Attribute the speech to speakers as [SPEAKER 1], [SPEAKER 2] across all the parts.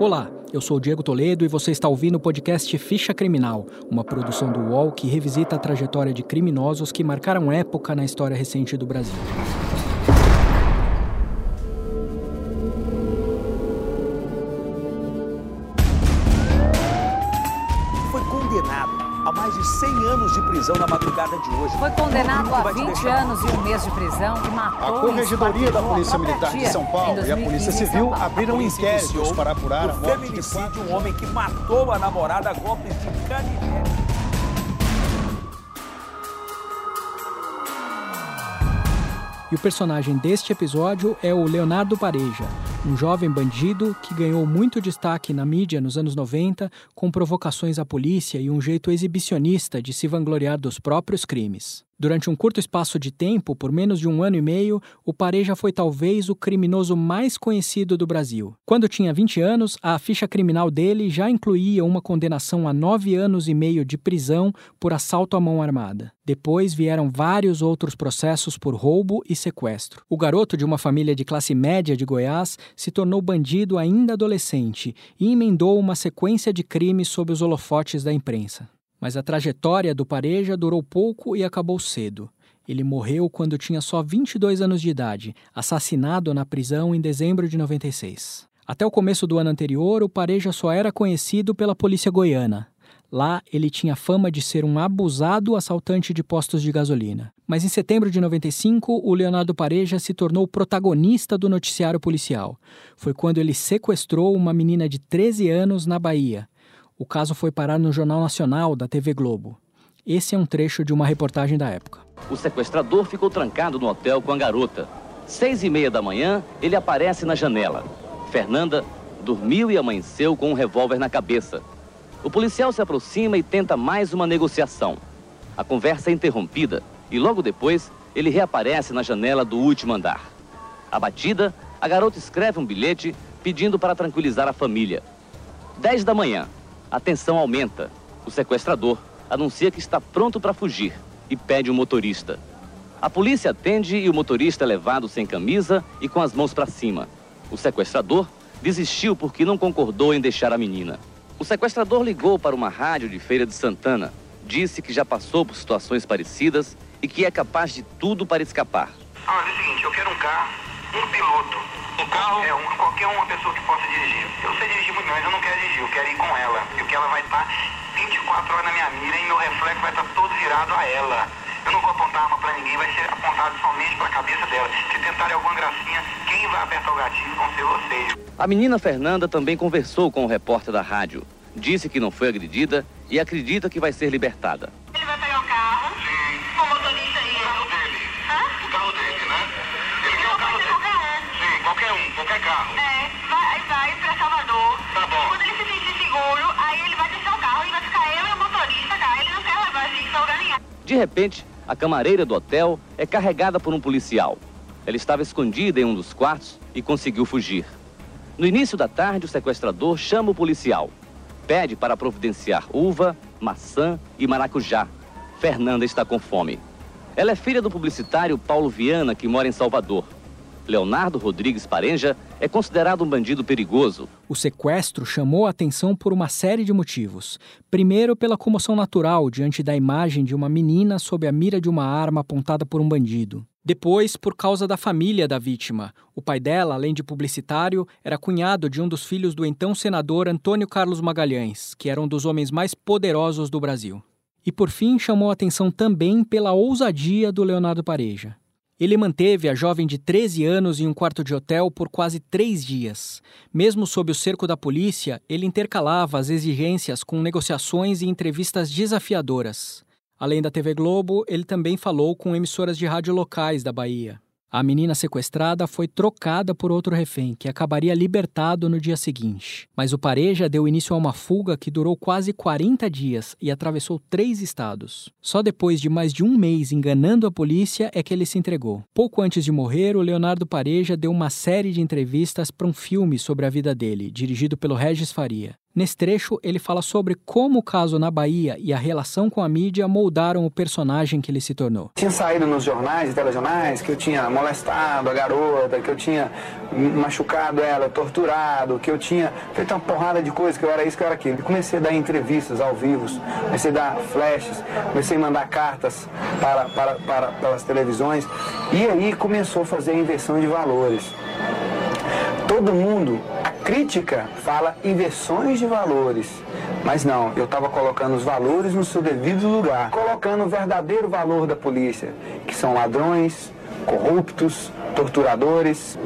[SPEAKER 1] Olá, eu sou Diego Toledo e você está ouvindo o podcast Ficha Criminal, uma produção do UOL que revisita a trajetória de criminosos que marcaram época na história recente do Brasil.
[SPEAKER 2] Foi condenado a mais de 100 anos de prisão na madrugada de hoje.
[SPEAKER 3] Foi condenado a
[SPEAKER 2] Vai te
[SPEAKER 3] 20
[SPEAKER 2] deixar-
[SPEAKER 3] anos e um mês de prisão e matou
[SPEAKER 4] A Corregedoria da Polícia Militar de São Paulo e a
[SPEAKER 3] 2015
[SPEAKER 4] Polícia Civil abriram inquéritos para apurar a
[SPEAKER 2] o
[SPEAKER 4] morte de
[SPEAKER 2] feminicídio
[SPEAKER 4] quatro
[SPEAKER 2] de um homem que matou a namorada a golpes de canivete.
[SPEAKER 1] E o personagem deste episódio é o Leonardo Pareja, um jovem bandido que ganhou muito destaque na mídia nos anos 90 com provocações à polícia e um jeito exibicionista de se vangloriar dos próprios crimes. Durante um curto espaço de tempo, por menos de um ano e meio, o Pareja foi talvez o criminoso mais conhecido do Brasil. Quando tinha 20 anos, a ficha criminal dele já incluía uma condenação a nove anos e meio de prisão por assalto à mão armada. Depois vieram vários outros processos por roubo e sequestro. O garoto de uma família de classe média de Goiás se tornou bandido ainda adolescente e emendou uma sequência de crimes sob os holofotes da imprensa. Mas a trajetória do Pareja durou pouco e acabou cedo. Ele morreu quando tinha só 22 anos de idade, assassinado na prisão em dezembro de 96. Até o começo do ano anterior, o Pareja só era conhecido pela polícia goiana. Lá, ele tinha fama de ser um abusado assaltante de postos de gasolina. Mas em setembro de 95, o Leonardo Pareja se tornou protagonista do noticiário policial. Foi quando ele sequestrou uma menina de 13 anos na Bahia. O caso foi parar no Jornal Nacional da TV Globo. Esse é um trecho de uma reportagem da época.
[SPEAKER 5] O sequestrador ficou trancado no hotel com a garota. Seis e meia da manhã, ele aparece na janela. Fernanda dormiu e amanheceu com um revólver na cabeça. O policial se aproxima e tenta mais uma negociação. A conversa é interrompida e logo depois ele reaparece na janela do último andar. Abatida, a garota escreve um bilhete pedindo para tranquilizar a família. 10 da manhã, a tensão aumenta. O sequestrador anuncia que está pronto para fugir e pede um motorista. A polícia atende e o motorista é levado sem camisa e com as mãos para cima. O sequestrador desistiu porque não concordou em deixar a menina. O sequestrador ligou para uma rádio de Feira de Santana, disse que já passou por situações parecidas e que é capaz de tudo para escapar.
[SPEAKER 6] É o seguinte, eu quero um carro, um piloto. Um carro? É, um, qualquer uma pessoa que possa dirigir. Eu sei dirigir muito, mas eu não quero dirigir, eu quero ir com ela. Porque ela vai estar 24 horas na minha mira e meu reflexo vai estar todo virado a ela. Eu não vou apontar arma pra ninguém, vai ser apontado somente pra cabeça dela. Se tentarem alguma gracinha, quem vai apertar o gatilho vão ser vocês.
[SPEAKER 5] A menina Fernanda também conversou com o repórter da rádio. Disse que não foi agredida e acredita que vai ser libertada. De repente, a camareira do hotel é carregada por um policial. Ela estava escondida em um dos quartos e conseguiu fugir. No início da tarde, o sequestrador chama o policial. Pede para providenciar uva, maçã e maracujá. Fernanda está com fome. Ela é filha do publicitário Paulo Viana, que mora em Salvador. Leonardo Rodrigues Parenja é considerado um bandido perigoso.
[SPEAKER 1] O sequestro chamou a atenção por uma série de motivos. Primeiro, pela comoção natural diante da imagem de uma menina sob a mira de uma arma apontada por um bandido. Depois, por causa da família da vítima. O pai dela, além de publicitário, era cunhado de um dos filhos do então senador Antônio Carlos Magalhães, que era um dos homens mais poderosos do Brasil. E por fim, chamou a atenção também pela ousadia do Leonardo Pareja. Ele manteve a jovem de 13 anos em um quarto de hotel por quase três dias. Mesmo sob o cerco da polícia, ele intercalava as exigências com negociações e entrevistas desafiadoras. Além da TV Globo, ele também falou com emissoras de rádio locais da Bahia. A menina sequestrada foi trocada por outro refém, que acabaria libertado no dia seguinte. Mas o Pareja deu início a uma fuga que durou quase 40 dias e atravessou três estados. Só depois de mais de um mês enganando a polícia é que ele se entregou. Pouco antes de morrer, o Leonardo Pareja deu uma série de entrevistas para um filme sobre a vida dele, dirigido pelo Regis Faria. Nesse trecho, ele fala sobre como o caso na Bahia e a relação com a mídia moldaram o personagem que ele se tornou.
[SPEAKER 4] Tinha saído nos jornais e telejornais que eu tinha molestado a garota, que eu tinha machucado ela, torturado, que eu tinha feito uma porrada de coisas, que eu era isso, que eu era aquilo. comecei a dar entrevistas ao vivo, comecei a dar flashes, comecei a mandar cartas para, para, para, para as televisões. E aí começou a fazer a inversão de valores. Todo mundo crítica fala inversões de valores. Mas não, eu estava colocando os valores no seu devido lugar, colocando o verdadeiro valor da polícia, que são ladrões, corruptos, torturadores.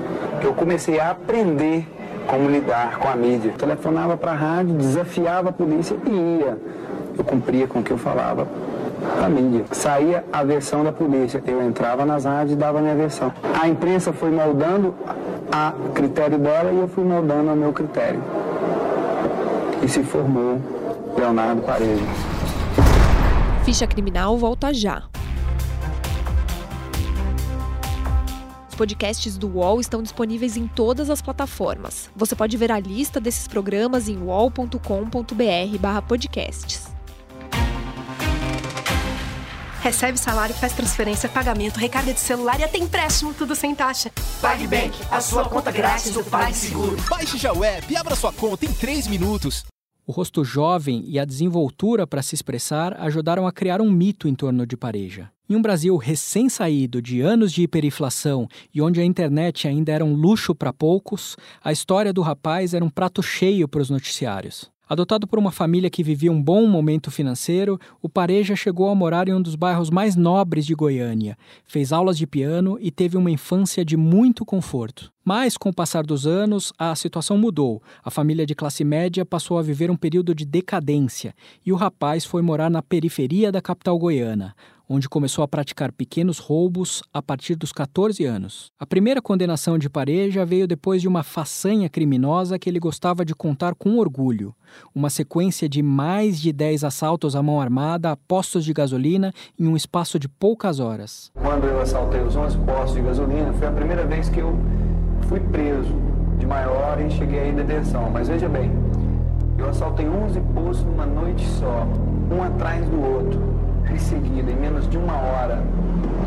[SPEAKER 4] Eu comecei a aprender como lidar com a mídia. Eu telefonava para a rádio, desafiava a polícia e ia. Eu cumpria com o que eu falava para a mídia. Saía a versão da polícia, eu entrava nas rádios e dava a minha versão. A imprensa foi moldando a critério dela e eu fui moldando ao meu critério. E se formou Leonardo Paredes.
[SPEAKER 7] Ficha Criminal volta já. Os podcasts do UOL estão disponíveis em todas as plataformas. Você pode ver a lista desses programas em uol.com.br/podcasts.
[SPEAKER 8] Recebe salário, faz transferência, pagamento, recarga de celular e até empréstimo, tudo sem taxa.
[SPEAKER 2] PagBank, a sua conta grátis do PagSeguro.
[SPEAKER 9] Baixe já o app e abra sua conta em 3 minutos.
[SPEAKER 1] O rosto jovem e a desenvoltura para se expressar ajudaram a criar um mito em torno de Pareja. Em um Brasil recém-saído de anos de hiperinflação e onde a internet ainda era um luxo para poucos, a história do rapaz era um prato cheio para os noticiários. Adotado por uma família que vivia um bom momento financeiro, o Pareja chegou a morar em um dos bairros mais nobres de Goiânia, fez aulas de piano e teve uma infância de muito conforto. Mas, com o passar dos anos, a situação mudou. A família de classe média passou a viver um período de decadência e o rapaz foi morar na periferia da capital goiana, onde começou a praticar pequenos roubos a partir dos 14 anos. A primeira condenação de Pareja veio depois de uma façanha criminosa que ele gostava de contar com orgulho, uma sequência de mais de 10 assaltos à mão armada a postos de gasolina em um espaço de poucas horas.
[SPEAKER 4] Quando eu assaltei os 11 postos de gasolina, foi a primeira vez que eu fui preso de maior e cheguei em detenção. Mas veja bem, eu assaltei 11 postos numa noite só, um atrás do outro em seguida, em menos de uma hora.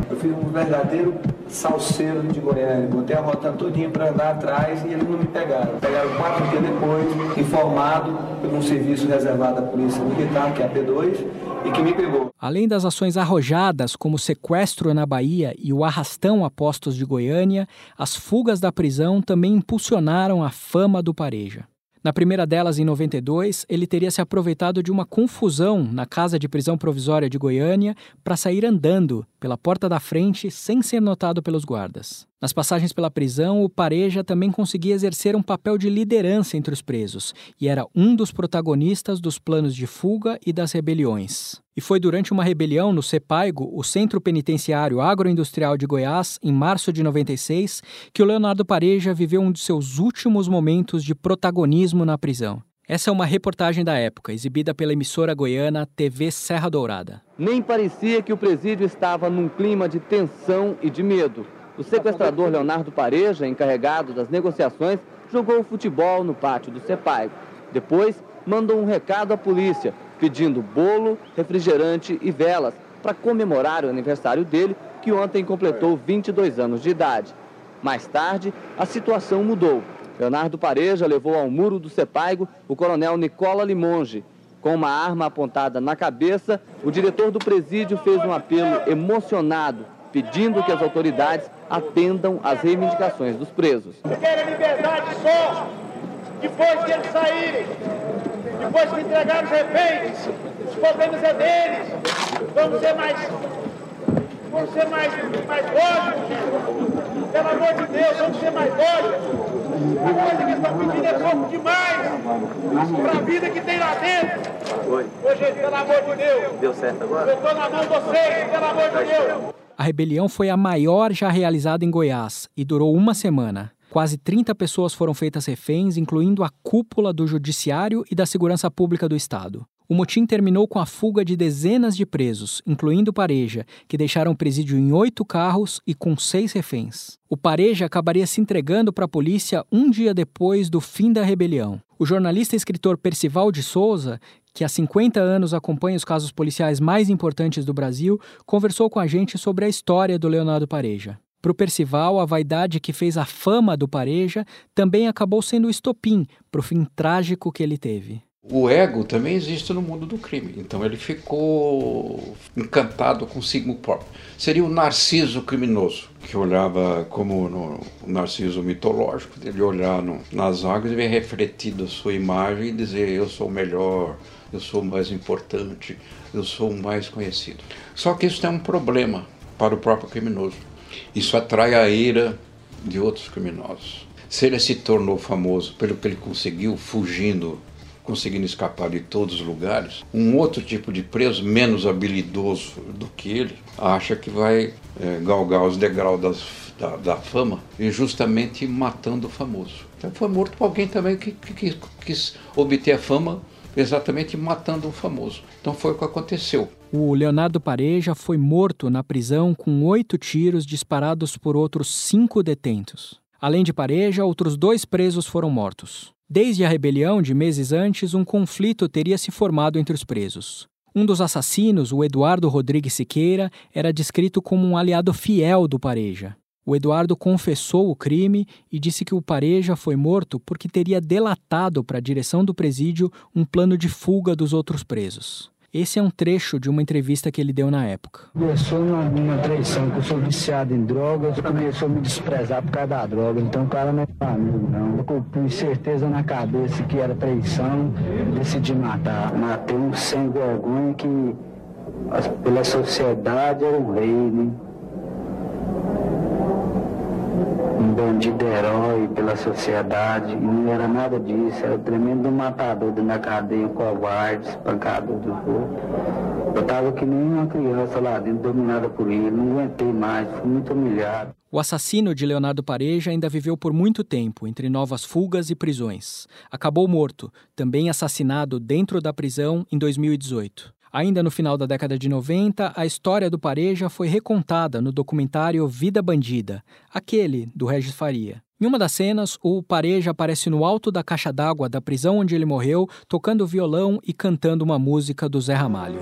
[SPEAKER 4] Eu fiz um verdadeiro salseiro de Goiânia. Botei a rota todinha para andar atrás e eles não me pegaram. Pegaram quatro dias depois, informado por um serviço reservado à Polícia Militar, que é a P2, e que me pegou.
[SPEAKER 1] Além das ações arrojadas, como o sequestro na Bahia e o arrastão a postos de Goiânia, as fugas da prisão também impulsionaram a fama do Pareja. Na primeira delas, em 92, ele teria se aproveitado de uma confusão na casa de prisão provisória de Goiânia para sair andando pela porta da frente sem ser notado pelos guardas. Nas passagens pela prisão, o Pareja também conseguia exercer um papel de liderança entre os presos e era um dos protagonistas dos planos de fuga e das rebeliões. E foi durante uma rebelião no CEPAIGO, o Centro Penitenciário Agroindustrial de Goiás, em março de 96, que o Leonardo Pareja viveu um de seus últimos momentos de protagonismo na prisão. Essa é uma reportagem da época, exibida pela emissora goiana TV Serra Dourada.
[SPEAKER 5] Nem parecia que o presídio estava num clima de tensão e de medo. O sequestrador Leonardo Pareja, encarregado das negociações, jogou futebol no pátio do CEPAIGO. Depois, mandou um recado à polícia, pedindo bolo, refrigerante e velas para comemorar o aniversário dele, que ontem completou 22 anos de idade. Mais tarde, a situação mudou. Leonardo Pareja levou ao muro do Sepaigo o coronel Nicola Limonge. Com uma arma apontada na cabeça, o diretor do presídio fez um apelo emocionado, pedindo que as autoridades atendam às reivindicações dos presos.
[SPEAKER 10] Querem liberdade só depois que eles saírem. Depois que entregar os reféns, os problemas é deles. Vamos ser mais. Vamos ser mais, mais lógicos. Pelo amor de Deus, vamos ser mais lógicos. A coisa que eles estão pedindo é pouco demais para a vida que tem lá dentro. Ô, gente, pelo amor de Deus.
[SPEAKER 5] Deu certo agora?
[SPEAKER 10] Eu estou na mão de vocês, pelo amor de Deus.
[SPEAKER 1] A rebelião foi a maior já realizada em Goiás e durou uma semana. Quase 30 pessoas foram feitas reféns, incluindo a cúpula do Judiciário e da Segurança Pública do Estado. O motim terminou com a fuga de dezenas de presos, incluindo Pareja, que deixaram o presídio em oito carros e com seis reféns. O Pareja acabaria se entregando para a polícia um dia depois do fim da rebelião. O jornalista e escritor Percival de Souza, que há 50 anos acompanha os casos policiais mais importantes do Brasil, conversou com a gente sobre a história do Leonardo Pareja. Para o Percival, a vaidade que fez a fama do Pareja também acabou sendo o estopim para o fim trágico que ele teve.
[SPEAKER 11] O ego também existe no mundo do crime, então ele ficou encantado consigo próprio. Seria o narciso criminoso, que olhava como no narciso mitológico, ele olhar no, nas águas e ver refletido a sua imagem e dizer: Eu sou o melhor, eu sou o mais importante, eu sou o mais conhecido. Só que isso tem um problema para o próprio criminoso. Isso atrai a ira de outros criminosos. Se ele se tornou famoso pelo que ele conseguiu fugindo conseguindo escapar de todos os lugares, um outro tipo de preso, menos habilidoso do que ele, acha que vai é, galgar os degraus das, da, da, fama e justamente matando o famoso. Então foi morto por alguém também que, que, que quis obter a fama exatamente matando o famoso. Então foi o que aconteceu.
[SPEAKER 1] O Leonardo Pareja foi morto na prisão com oito tiros disparados por outros cinco detentos. Além de Pareja, outros dois presos foram mortos. Desde a rebelião de meses antes, um conflito teria se formado entre os presos. Um dos assassinos, o Eduardo Rodrigues Siqueira, era descrito como um aliado fiel do Pareja. O Eduardo confessou o crime e disse que o Pareja foi morto porque teria delatado para a direção do presídio um plano de fuga dos outros presos. Esse é um trecho de uma entrevista que ele deu na época.
[SPEAKER 12] Começou numa, numa traição, que eu sou viciado em drogas, começou a me desprezar por causa da droga. Então o cara não é amigo, não. Eu com certeza na cabeça que era traição, decidi matar. Matei um sem vergonha que pela sociedade era um rei, né? Bandido herói pela sociedade, não era nada disso, era tremendo matador da cadeia, covarde, espancador dos outros. Eu estava que nem uma criança lá dentro, dominada por ele, não aguentei mais, fui muito humilhado.
[SPEAKER 1] O assassino de Leonardo Pareja ainda viveu por muito tempo entre novas fugas e prisões. Acabou morto, também assassinado dentro da prisão em 2018. Ainda no final da década de 90, a história do Pareja foi recontada no documentário Vida Bandida, aquele do Regis Faria. Em uma das cenas, o Pareja aparece no alto da caixa d'água da prisão onde ele morreu, tocando violão e cantando uma música do Zé Ramalho.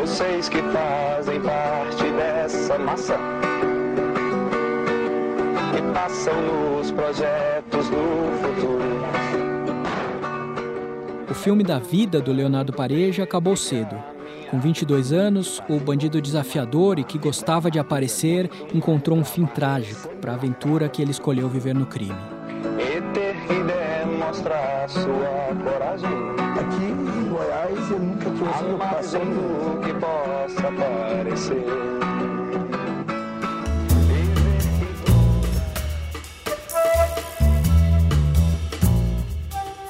[SPEAKER 6] Vocês que fazem parte dessa massa passam nos projetos do futuro.
[SPEAKER 1] O filme da vida do Leonardo Pareja acabou cedo. Com 22 anos, o bandido desafiador e que gostava de aparecer encontrou um fim trágico para a aventura que ele escolheu viver no crime.
[SPEAKER 6] E ter que demonstrar sua coragem.
[SPEAKER 12] Aqui em Goiás eu nunca tive essa preocupação.
[SPEAKER 6] que possa parecer.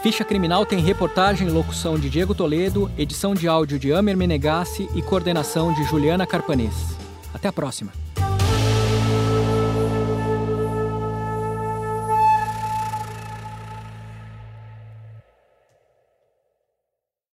[SPEAKER 1] Ficha Criminal tem reportagem e locução de Diego Toledo, edição de áudio de Amer Menegassi e coordenação de Juliana Carpanês. Até a próxima.